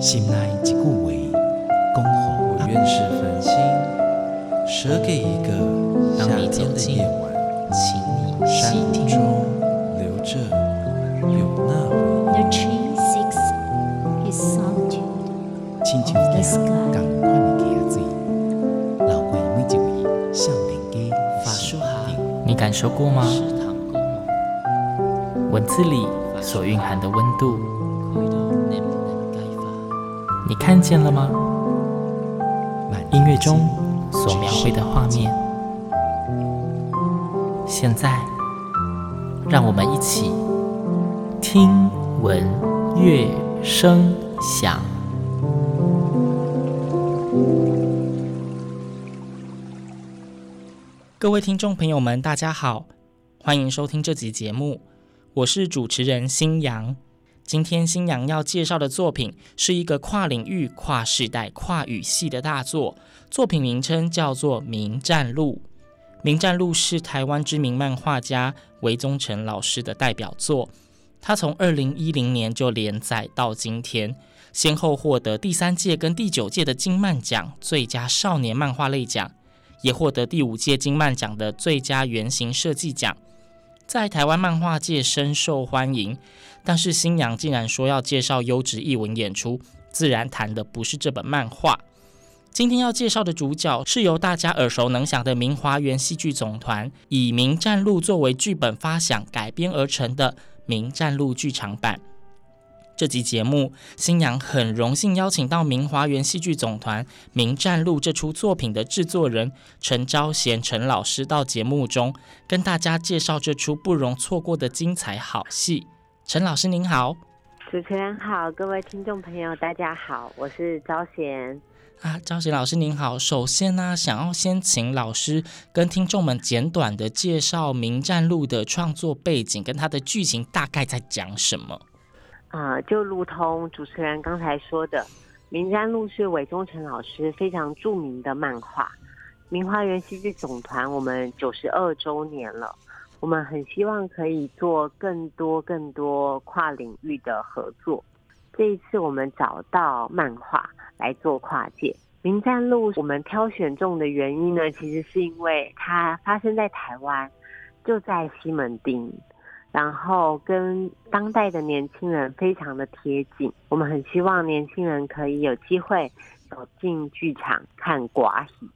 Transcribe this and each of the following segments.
心内一句话，恭候我愿是繁星，舍给一个夏天的夜晚，请你细听。山中留着有那回忆。The tree seeks his solitude 亲像 of the sky. 共款的溪水，流过每一位少年家法书哈，你感受过吗？文字里所蕴含的温度。你看见了吗？万音乐中所描绘的画面，现在让我们一起听闻乐声响。各位听众朋友们，大家好，欢迎收听这集节目，我是主持人新阳。今天新阳要介绍的作品是一个跨领域、跨世代、跨语系的大作，作品名称叫做《冥战录》。《冥战录》是台湾知名漫画家韦宗成老师的代表作，他从二零一零年就连载到今天，先后获得第三届跟第九届的金漫奖最佳少年漫画类奖。也获得第五届金漫奖的最佳原型设计奖，在台湾漫画界深受欢迎。但是新娘竟然说要介绍优质译文演出，自然谈的不是这本漫画。今天要介绍的主角是由大家耳熟能详的明华园戏剧总团以《明战录》作为剧本发想改编而成的《明战录》剧场版。这集节目，新阳很荣幸邀请到明华园戏剧总团《明战路》这出作品的制作人陈昭贤陈老师到节目中，跟大家介绍这出不容错过的精彩好戏。陈老师您好，主持人好，各位听众朋友大家好，我是昭贤。啊，昭贤老师您好。首先呢、啊，想要先请老师跟听众们简短的介绍《明战录》的创作背景跟它的剧情大概在讲什么。啊、就如同主持人刚才说的，《冥战录》是韦宗成老师非常著名的漫画。明花园戏剧总团我们九十二周年了，我们很希望可以做更多更多跨领域的合作。这一次我们找到漫画来做跨界，《冥战录》我们挑选中的原因呢，其实是因为它发生在台湾，就在西门町。然后跟当代的年轻人非常的贴近，我们很希望年轻人可以有机会走进剧场看寡戏。《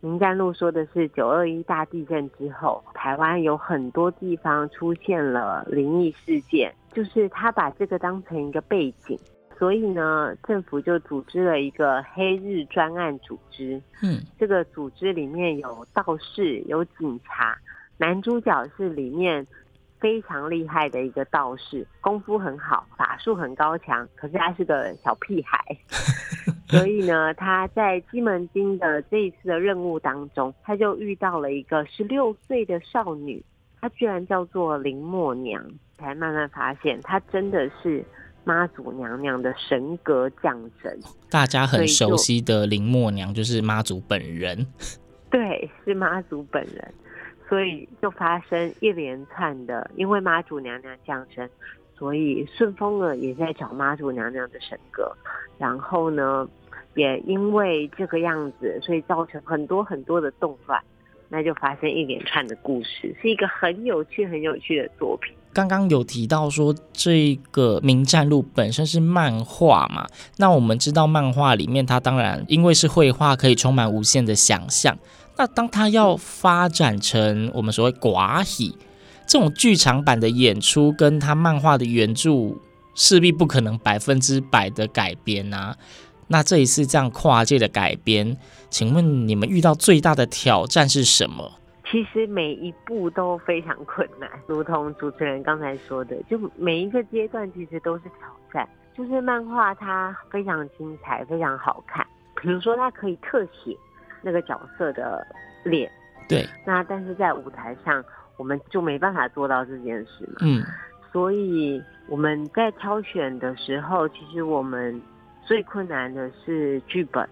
林占路》说的是九二一大地震之后，台湾有很多地方出现了灵异事件，就是他把这个当成一个背景，所以呢，政府就组织了一个黑日专案组织。嗯，这个组织里面有道士，有警察，男主角是里面。非常厉害的一个道士，功夫很好，法术很高强，可是他是个小屁孩，所以呢，他在西门町的这一次的任务当中，他就遇到了一个十六岁的少女，她居然叫做林默娘，才慢慢发现她真的是妈祖娘娘的神格降神。大家很熟悉的林默娘就是妈祖本人，对，是妈祖本人。所以就发生一连串的，因为妈祖娘娘降生，所以顺风耳也在找妈祖娘娘的神格。然后呢，也因为这个样子，所以造成很多很多的动乱，那就发生一连串的故事，是一个很有趣、很有趣的作品。刚刚有提到说这个《冥战录》本身是漫画嘛？那我们知道漫画里面，它当然因为是绘画，可以充满无限的想象。那当他要发展成我们所谓寡喜这种剧场版的演出，跟他漫画的原著势必不可能百分之百的改编啊。那这一次这样跨界的改编，请问你们遇到最大的挑战是什么？其实每一步都非常困难，如同主持人刚才说的，就每一个阶段其实都是挑战。就是漫画它非常精彩，非常好看，比如说它可以特写。那个角色的脸，对，那但是在舞台上，我们就没办法做到这件事嘛。嗯，所以我们在挑选的时候，其实我们最困难的是剧本。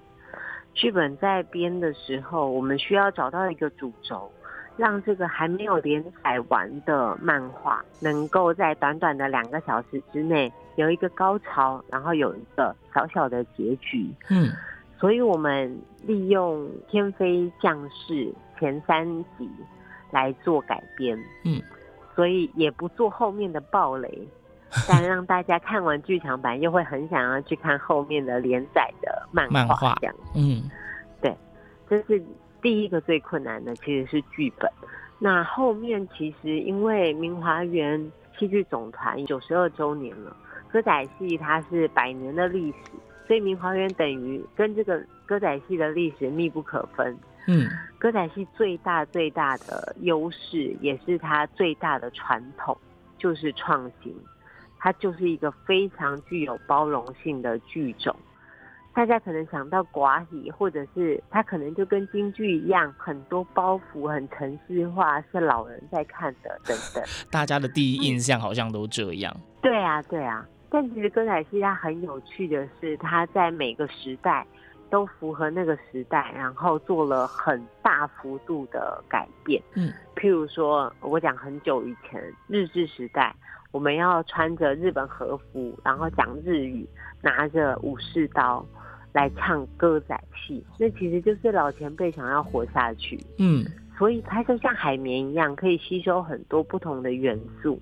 剧本在编的时候，我们需要找到一个主轴，让这个还没有连载完的漫画，能够在短短的两个小时之内有一个高潮，然后有一个小小的结局。嗯，所以我们利用《天妃降世》前三集来做改编。嗯，所以也不做后面的暴雷，但让大家看完剧场版又会很想要去看后面的连载的漫画。这样，嗯，对，这是第一个最困难的，其实是剧本。那后面其实因为明华园戏剧总团九十二周年了，歌仔戏它是百年的历史，所以明华园等于跟这个歌仔戏的历史密不可分。嗯，歌仔戏最大最大的优势，也是它最大的传统，就是创新。它就是一个非常具有包容性的剧种。大家可能想到寡喜，或者是它可能就跟京剧一样，很多包袱，很程式化，是老人在看的等等。大家的第一印象好像都这样。对啊，对啊。但其实歌仔戏它很有趣的是，它在每个时代都符合那个时代，然后做了很大幅度的改变。嗯，譬如说，我讲很久以前日治时代，我们要穿着日本和服，然后讲日语，拿着武士刀。来唱歌仔戏，那其实就是老前辈想要活下去，嗯，所以它就像海绵一样，可以吸收很多不同的元素，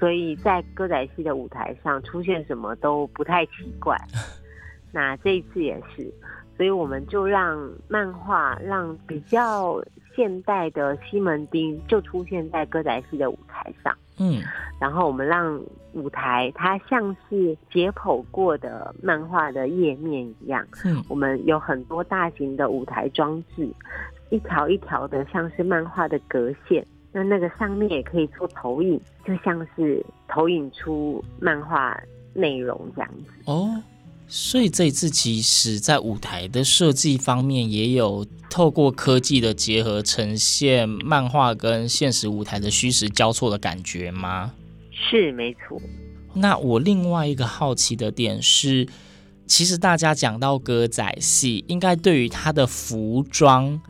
所以在歌仔戏的舞台上出现什么都不太奇怪。那这一次也是，所以我们就让漫画，让比较现代的西门町就出现在歌仔戏的舞台上。嗯，然后我们让舞台它像是解剖过的漫画的页面一样，嗯，我们有很多大型的舞台装置，一条一条的像是漫画的格线，那那个上面也可以做投影，就像是投影出漫画内容这样子。哦。所以这一次其实，在舞台的设计方面，也有透过科技的结合，呈现漫画跟现实舞台的虚实交错的感觉吗？是，没错。那我另外一个好奇的点是，其实大家讲到歌仔戏，应该对于它的服装，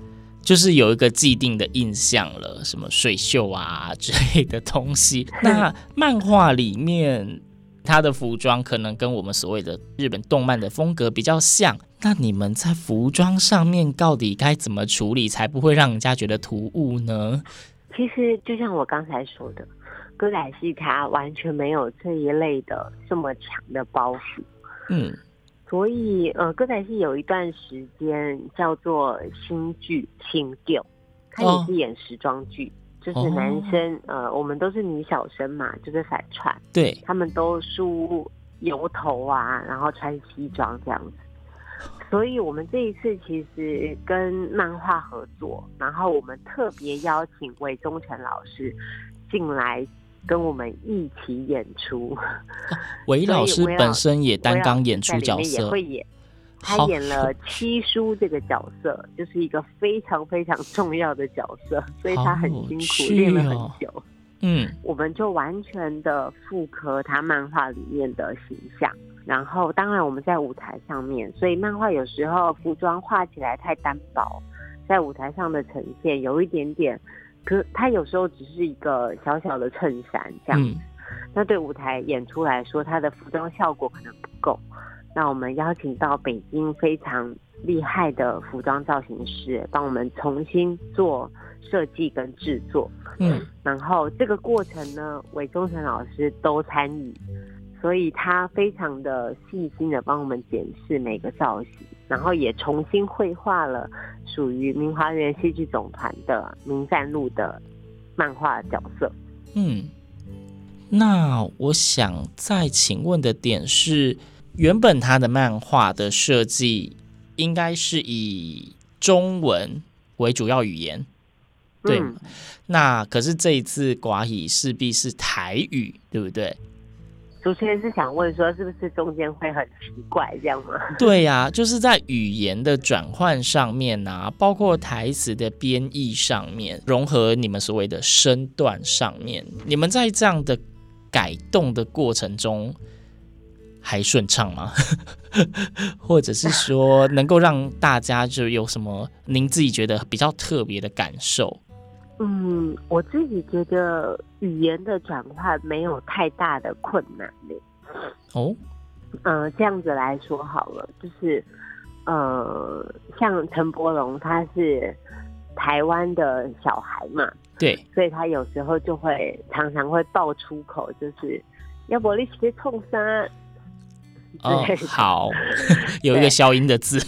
就是有一个既定的印象了，什么水袖啊之类的东西。那漫画里面。他的服装可能跟我们所谓的日本动漫的风格比较像，那你们在服装上面到底该怎么处理，才不会让人家觉得突兀呢？其实就像我刚才说的，歌仔戏它完全没有这一类的这么强的包袱。嗯，所以呃，歌仔戏有一段时间叫做新剧新旧，它也是演时装剧。哦就是男生，哦、呃，我们都是女小生嘛，就是反串，对，他们都梳油头啊，然后穿西装这样子。所以我们这一次其实跟漫画合作，然后我们特别邀请韦忠成老师进来跟我们一起演出。韦老师本身也担纲演出角色，也会演。他演了七叔这个角色，就是一个非常非常重要的角色，所以他很辛苦，练了很久。嗯，我们就完全的复刻他漫画里面的形象，然后当然我们在舞台上面，所以漫画有时候服装画起来太单薄，在舞台上的呈现有一点点，可他有时候只是一个小小的衬衫这样。子，嗯，那对舞台演出来说，他的服装效果可能不够。那我们邀请到北京非常厉害的服装造型师，帮我们重新做设计跟制作。嗯，然后这个过程呢，韦忠成老师都参与，所以他非常的细心的帮我们检视每个造型，然后也重新绘画了属于明华园戏剧总团的冥战录的漫画角色。嗯，那我想再请问的点是。原本他的漫画的设计应该是以中文为主要语言，对。嗯、那可是这一次寡语势必是台语，对不对？主持人是想问说，是不是中间会很奇怪这样吗？对呀、就是在语言的转换上面啊，包括台词的编译上面，融合你们所谓的身段上面，你们在这样的改动的过程中。还顺畅吗？或者是说，能够让大家就有什么您自己觉得比较特别的感受？嗯，我自己觉得语言的转换没有太大的困难。哦，嗯、呃，这样子来说好了，就是呃，像陈柏龙他是台湾的小孩嘛，对，所以他有时候就会常常会爆粗口，就是要不你直接冲山。哦，好，有一个消音的字。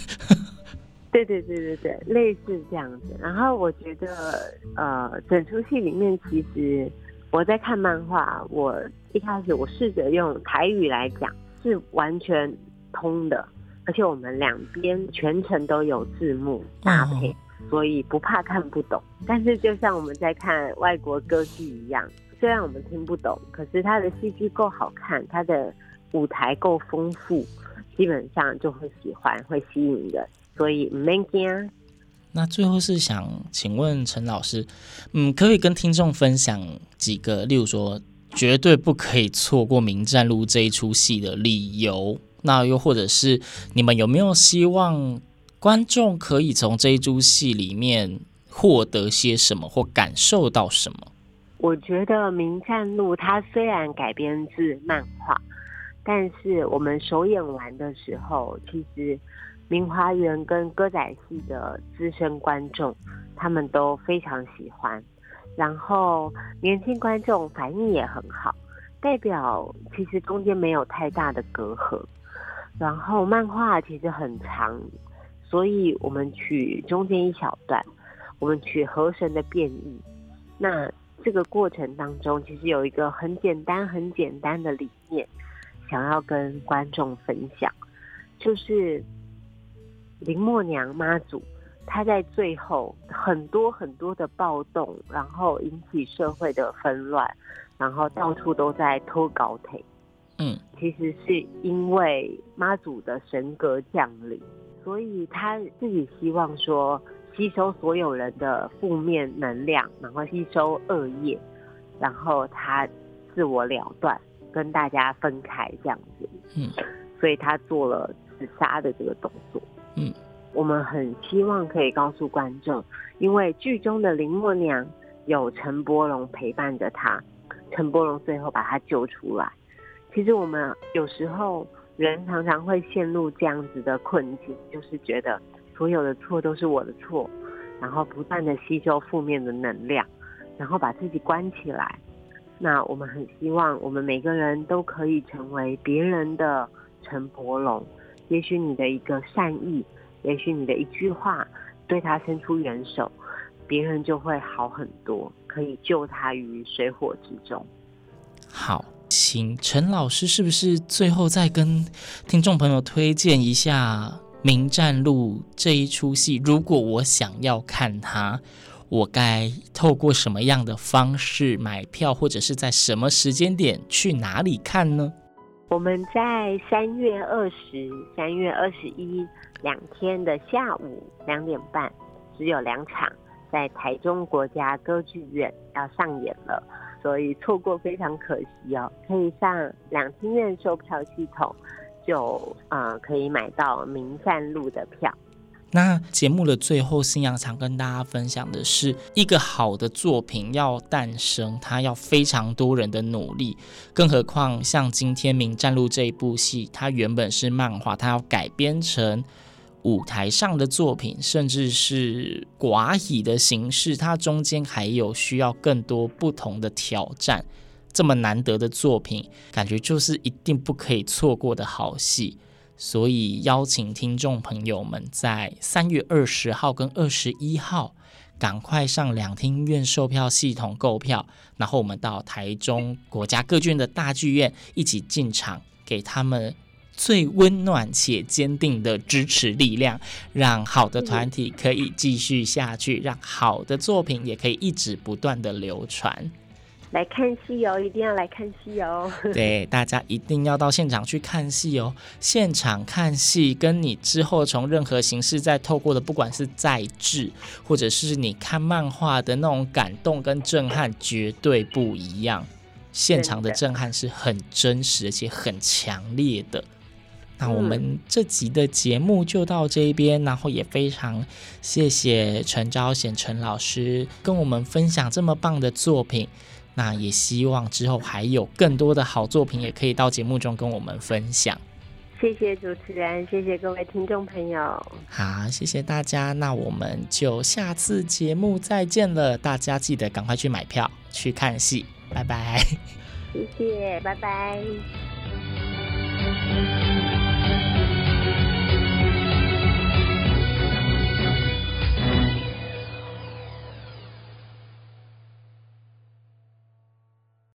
对对对对对，类似这样子。然后我觉得，呃，整出戏里面，其实我在看漫画，我一开始我试着用台语来讲，是完全通的，而且我们两边全程都有字幕搭配，哦、所以不怕看不懂。但是就像我们在看外国歌剧一样，虽然我们听不懂，可是它的戏剧够好看，它的舞台够丰富，基本上就会喜欢，会吸引人。所以没惊。那最后是想请问陈老师，嗯，可以跟听众分享几个，例如说绝对不可以错过《名战录》这一出戏的理由。那又或者是你们有没有希望观众可以从这一出戏里面获得些什么或感受到什么？我觉得《名战录》它虽然改编自漫画，但是我们首演完的时候，其实。明华园跟歌仔戏的资深观众，他们都非常喜欢，然后年轻观众反应也很好，代表其实中间没有太大的隔阂。然后漫画其实很长，所以我们取中间一小段，我们取河神的变异。那这个过程当中，其实有一个很简单、很简单的理念，想要跟观众分享，就是。林默娘妈祖，她在最后很多很多的暴动，然后引起社会的纷乱，然后到处都在拖高腿。嗯，其实是因为妈祖的神格降临，所以她自己希望说吸收所有人的负面能量，然后吸收恶业，然后她自我了断，跟大家分开这样子。嗯，所以她做了自杀的这个动作。我们很希望可以告诉观众，因为剧中的林默娘有陈柏龙陪伴着她，陈柏龙最后把她救出来。其实我们有时候人常常会陷入这样子的困境，就是觉得所有的错都是我的错，然后不断的吸收负面的能量，然后把自己关起来。那我们很希望我们每个人都可以成为别人的陈柏龙。也许你的一个善意，也许你的一句话，对他伸出援手，别人就会好很多，可以救他于水火之中。好，请陈老师是不是最后再跟听众朋友推荐一下《名战录》这一出戏？如果我想要看它，我该透过什么样的方式买票，或者是在什么时间点去哪里看呢？我们在三月二十、三月二十一两天的下午两点半，只有两场，在台中国家歌剧院要上演了，所以错过非常可惜哦。可以上两厅院售票系统，就呃可以买到《明站路》的票。那节目的最后，信仰想跟大家分享的是，一个好的作品要诞生，它要非常多人的努力，更何况像今天《明战录》这一部戏，它原本是漫画，它要改编成舞台上的作品，甚至是寡以的形式，它中间还有需要更多不同的挑战。这么难得的作品，感觉就是一定不可以错过的好戏。所以邀请听众朋友们在三月二十号跟二十一号，赶快上两厅院售票系统购票，然后我们到台中国家歌剧院的大剧院一起进场，给他们最温暖且坚定的支持力量，让好的团体可以继续下去，让好的作品也可以一直不断的流传。来看戏哦，一定要来看戏哦！对，大家一定要到现场去看戏哦。现场看戏跟你之后从任何形式再透过的，不管是再制，或者是你看漫画的那种感动跟震撼，绝对不一样。现场的震撼是很真实而且很强烈的。那我们这集的节目就到这边，然后也非常谢谢陈昭贤陈老师跟我们分享这么棒的作品。那也希望之后还有更多的好作品，也可以到节目中跟我们分享。谢谢主持人，谢谢各位听众朋友。好，谢谢大家，那我们就下次节目再见了。大家记得赶快去买票去看戏，拜拜。谢谢，拜拜。